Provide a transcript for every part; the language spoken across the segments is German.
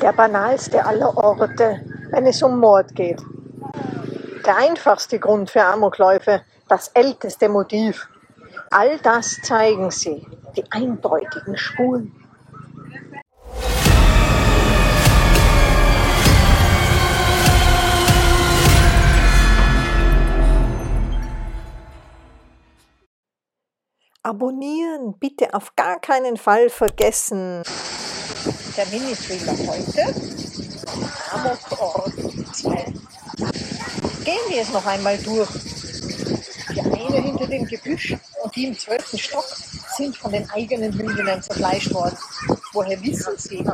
Der banalste aller Orte, wenn es um Mord geht. Der einfachste Grund für Amokläufe, das älteste Motiv. All das zeigen sie, die eindeutigen Spuren. Abonnieren, bitte auf gar keinen Fall vergessen. Der Mini-Thriller heute, Amokort 2. Gehen wir es noch einmal durch. Die eine hinter dem Gebüsch und die im zwölften Stock sind von den eigenen Hündinnen zerfleischt worden. Woher wissen sie,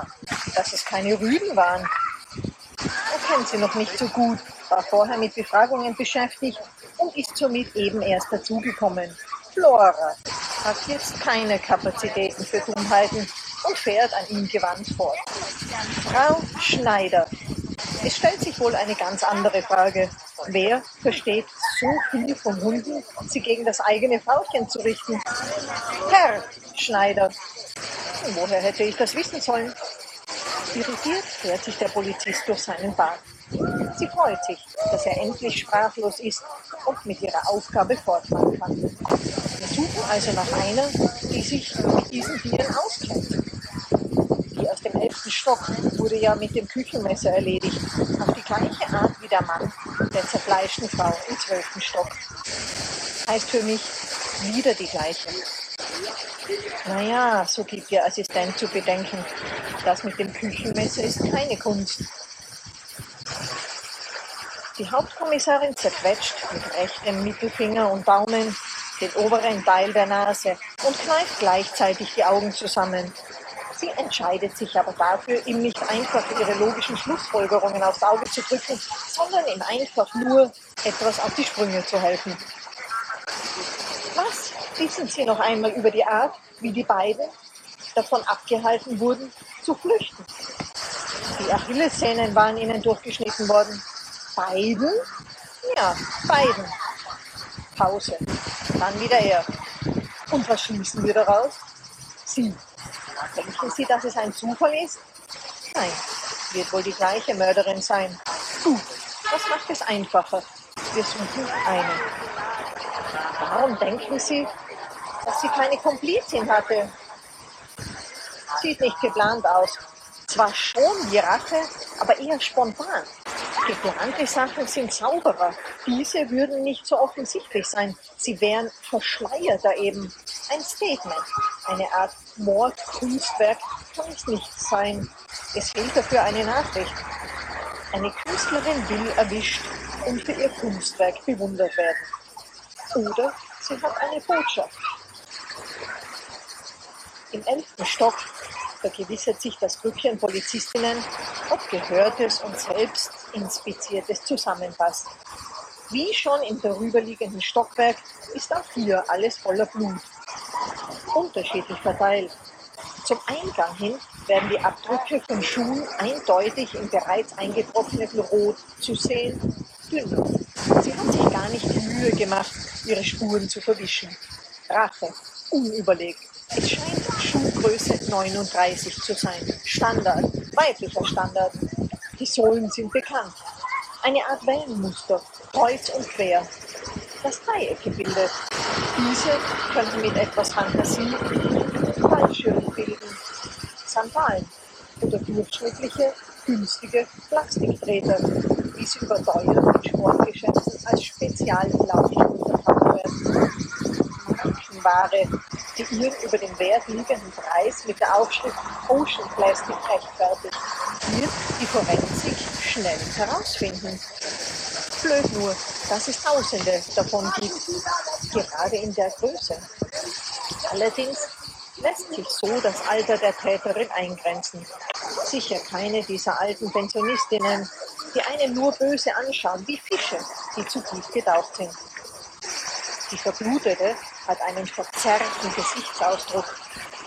dass es keine Rüden waren? Er kennt sie noch nicht so gut, war vorher mit Befragungen beschäftigt und ist somit eben erst dazugekommen. Flora hat jetzt keine Kapazitäten für Dummheiten und fährt an ihm gewandt fort. Frau Schneider. Es stellt sich wohl eine ganz andere Frage. Wer versteht so viel von Hunden, sie gegen das eigene Frauchen zu richten? Herr Schneider. Woher hätte ich das wissen sollen? Irritiert fährt sich der Polizist durch seinen Bart. Sie freut sich, dass er endlich sprachlos ist und mit ihrer Aufgabe fortfahren kann. Wir suchen also nach einer, die sich mit diesen Tieren auskennt. Elften Stock wurde ja mit dem Küchenmesser erledigt, auf die gleiche Art wie der Mann der zerfleischten Frau im zwölften Stock. Heißt für mich wieder die gleiche. Naja, so gibt Ihr Assistent zu bedenken. Das mit dem Küchenmesser ist keine Kunst. Die Hauptkommissarin zerquetscht mit rechtem Mittelfinger und Daumen den oberen Teil der Nase und kneift gleichzeitig die Augen zusammen. Sie entscheidet sich aber dafür, ihm nicht einfach ihre logischen Schlussfolgerungen aufs Auge zu drücken, sondern ihm einfach nur etwas auf die Sprünge zu helfen. Was wissen Sie noch einmal über die Art, wie die beiden davon abgehalten wurden, zu flüchten? Die Achillessehnen waren ihnen durchgeschnitten worden. Beiden? Ja, beiden. Pause. Dann wieder er. Und was schließen wir daraus? Sie. Denken Sie, dass es ein Zufall ist? Nein, wird wohl die gleiche Mörderin sein. Gut, das macht es einfacher. Wir suchen eine. Warum denken Sie, dass sie keine Komplizin hatte? Sieht nicht geplant aus. Zwar schon wie Rache, aber eher spontan. Geplante Sachen sind sauberer. Diese würden nicht so offensichtlich sein. Sie wären verschleierter eben. Ein Statement, eine Art Mordkunstwerk kann es nicht sein. Es fehlt dafür eine Nachricht. Eine Künstlerin will erwischt und für ihr Kunstwerk bewundert werden. Oder sie hat eine Botschaft. Im elften Stock vergewissert sich das Grüppchen Polizistinnen, ob Gehörtes und selbst Inspiziertes zusammenpasst. Wie schon im darüberliegenden Stockwerk ist auch hier alles voller Blut. Unterschiedlich verteilt. Zum Eingang hin werden die Abdrücke von Schuhen eindeutig im bereits eingetrockneten Rot zu sehen, dünner. Sie hat sich gar nicht die Mühe gemacht, ihre Spuren zu verwischen. Rache, unüberlegt. Es scheint Schuhgröße 39 zu sein. Standard, weiblicher Standard. Die Sohlen sind bekannt. Eine Art Wellenmuster, kreuz und quer. Das Dreieckgebilde. Diese könnten mit etwas Fantasie Fallschirme bilden. Sandalen oder durchschnittliche, günstige Plastiktreter, wie sie überteuert in Sportgeschäften als Speziallaufschuhe verkauft werden. Markenware, die ihren über den Wert liegenden Preis mit der Aufschrift Ocean Plastic rechtfertigt, wird die Forensik schnell herausfinden. Blöd nur, dass es Tausende davon gibt, gerade in der Größe. Allerdings lässt sich so das Alter der Täterin eingrenzen. Sicher keine dieser alten Pensionistinnen, die einen nur böse anschauen, wie Fische, die zu tief getaucht sind. Die Verblutete hat einen verzerrten Gesichtsausdruck.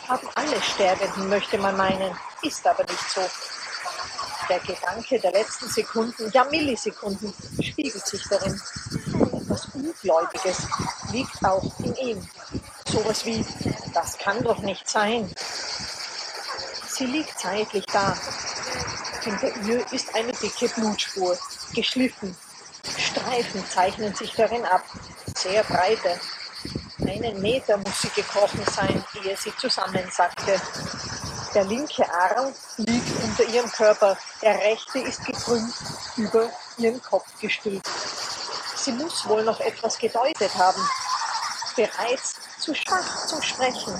Haben alle Sterbenden, möchte man meinen, ist aber nicht so. Der Gedanke der letzten Sekunden, ja Millisekunden, spiegelt sich darin. Ungläubiges liegt auch in ihm. Sowas wie, das kann doch nicht sein. Sie liegt zeitlich da. Hinter ihr ist eine dicke Blutspur, geschliffen. Streifen zeichnen sich darin ab, sehr breite. Einen Meter muss sie gekrochen sein, ehe sie zusammensackte. Der linke Arm liegt unter ihrem Körper, der rechte ist gekrümmt über ihren Kopf gestülpt. Sie muss wohl noch etwas gedeutet haben. Bereits zu schwach zum Sprechen.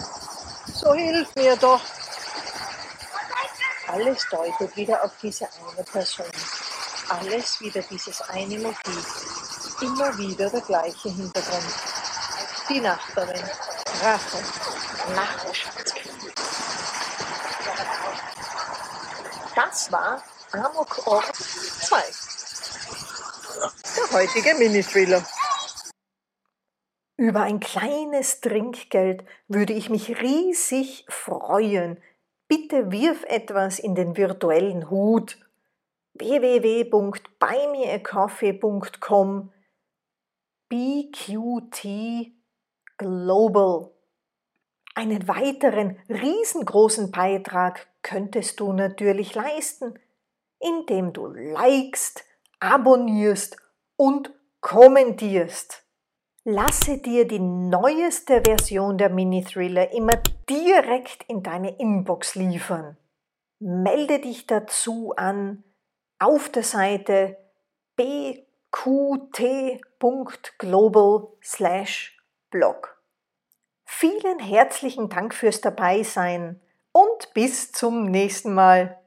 So hilf mir doch. Alles deutet wieder auf diese eine Person. Alles wieder dieses eine Motiv. Immer wieder der gleiche Hintergrund. Die Nachbarin. Rache. Nachbarschaftskrieg. Das war Amok Ort 2. Der heutige Mini-Thriller. Über ein kleines Trinkgeld würde ich mich riesig freuen. Bitte wirf etwas in den virtuellen Hut. www.buymeacoffee.com BQT Global. Einen weiteren riesengroßen Beitrag könntest du natürlich leisten, indem du likest, abonnierst und kommentierst. Lasse dir die neueste Version der Mini-Thriller immer direkt in deine Inbox liefern. Melde dich dazu an auf der Seite bqt.global/blog. Vielen herzlichen Dank fürs Dabeisein und bis zum nächsten Mal.